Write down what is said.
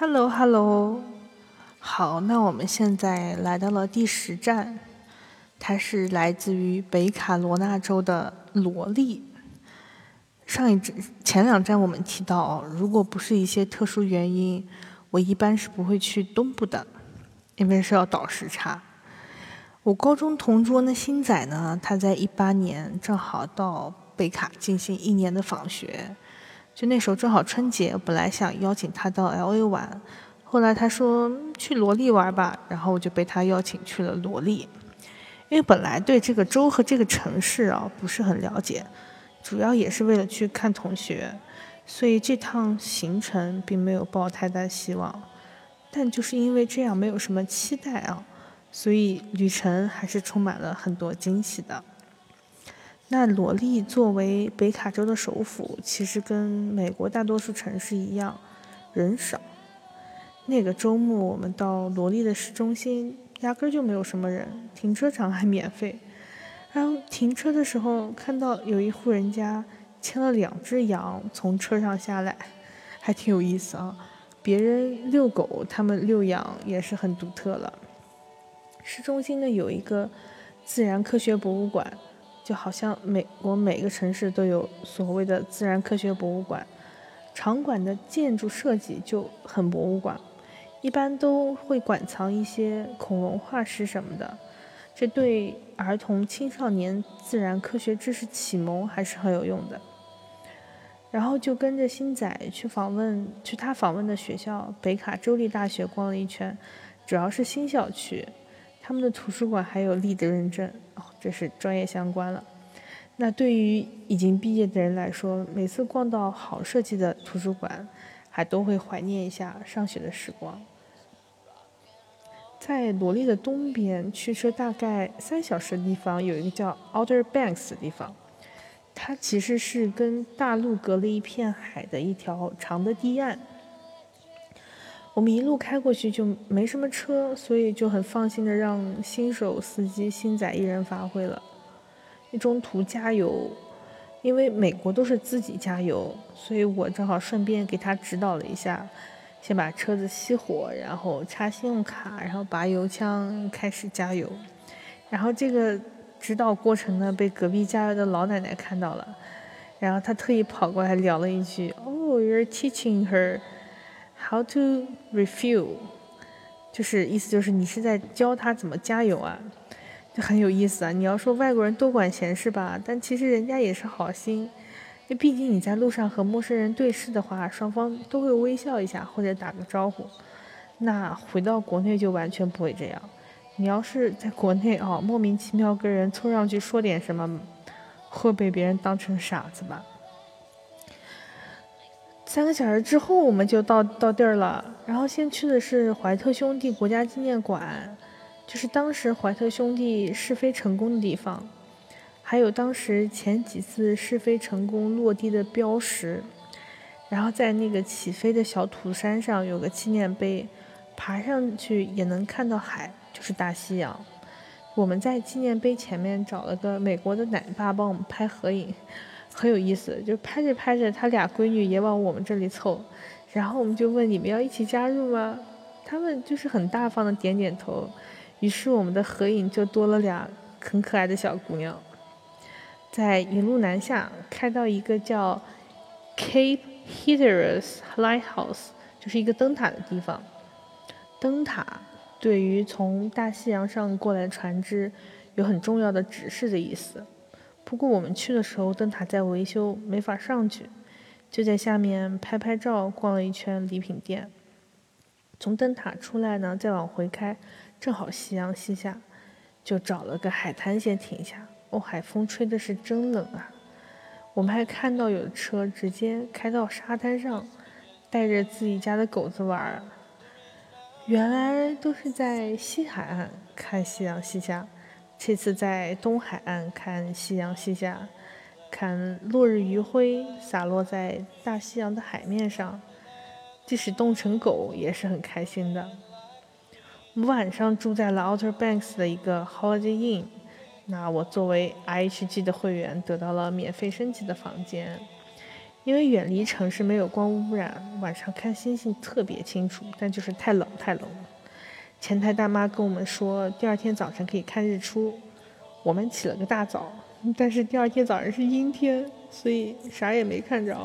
Hello，Hello，好，那我们现在来到了第十站，它是来自于北卡罗纳州的罗利。上一、前两站我们提到，如果不是一些特殊原因，我一般是不会去东部的，因为是要倒时差。我高中同桌那新仔呢，他在一八年正好到北卡进行一年的访学。就那时候正好春节，本来想邀请他到 L A 玩，后来他说去罗莉玩吧，然后我就被他邀请去了罗莉。因为本来对这个州和这个城市啊不是很了解，主要也是为了去看同学，所以这趟行程并没有抱太大希望。但就是因为这样没有什么期待啊，所以旅程还是充满了很多惊喜的。那罗利作为北卡州的首府，其实跟美国大多数城市一样，人少。那个周末我们到罗利的市中心，压根就没有什么人，停车场还免费。然后停车的时候，看到有一户人家牵了两只羊从车上下来，还挺有意思啊。别人遛狗，他们遛羊也是很独特了。市中心呢有一个自然科学博物馆。就好像美国每个城市都有所谓的自然科学博物馆，场馆的建筑设计就很博物馆，一般都会馆藏一些恐龙化石什么的，这对儿童青少年自然科学知识启蒙还是很有用的。然后就跟着新仔去访问，去他访问的学校北卡州立大学逛了一圈，主要是新校区。他们的图书馆还有立德认证哦，这是专业相关了。那对于已经毕业的人来说，每次逛到好设计的图书馆，还都会怀念一下上学的时光。在罗利的东边，驱车大概三小时的地方，有一个叫 Outer Banks 的地方，它其实是跟大陆隔了一片海的一条长的堤岸。我们一路开过去就没什么车，所以就很放心的让新手司机新仔一人发挥了。中途加油，因为美国都是自己加油，所以我正好顺便给他指导了一下，先把车子熄火，然后插信用卡，然后拔油枪开始加油。然后这个指导过程呢，被隔壁加油的老奶奶看到了，然后她特意跑过来聊了一句：“Oh, you're teaching her。” How to refuel，就是意思就是你是在教他怎么加油啊，就很有意思啊。你要说外国人多管闲事吧，但其实人家也是好心。因为毕竟你在路上和陌生人对视的话，双方都会微笑一下或者打个招呼。那回到国内就完全不会这样。你要是在国内啊，莫名其妙跟人凑上去说点什么，会被别人当成傻子吧。三个小时之后，我们就到到地儿了。然后先去的是怀特兄弟国家纪念馆，就是当时怀特兄弟试飞成功的地方，还有当时前几次试飞成功落地的标识。然后在那个起飞的小土山上有个纪念碑，爬上去也能看到海，就是大西洋。我们在纪念碑前面找了个美国的奶爸帮我们拍合影。很有意思，就拍着拍着，他俩闺女也往我们这里凑，然后我们就问你们要一起加入吗？他们就是很大方的点点头，于是我们的合影就多了俩很可爱的小姑娘。在一路南下，开到一个叫 Cape Hatteras Lighthouse，就是一个灯塔的地方。灯塔对于从大西洋上过来的船只有很重要的指示的意思。不过我们去的时候，灯塔在维修，没法上去，就在下面拍拍照，逛了一圈礼品店。从灯塔出来呢，再往回开，正好夕阳西下，就找了个海滩先停下。哦，海风吹的是真冷啊！我们还看到有车直接开到沙滩上，带着自己家的狗子玩儿。原来都是在西海岸看夕阳西下。这次在东海岸看夕阳西下，看落日余晖洒落在大西洋的海面上，即使冻成狗也是很开心的。我们晚上住在了 Outer Banks 的一个 Holiday Inn，那我作为 IHG 的会员得到了免费升级的房间，因为远离城市没有光污染，晚上看星星特别清楚，但就是太冷太冷了。前台大妈跟我们说，第二天早晨可以看日出。我们起了个大早，但是第二天早上是阴天，所以啥也没看着。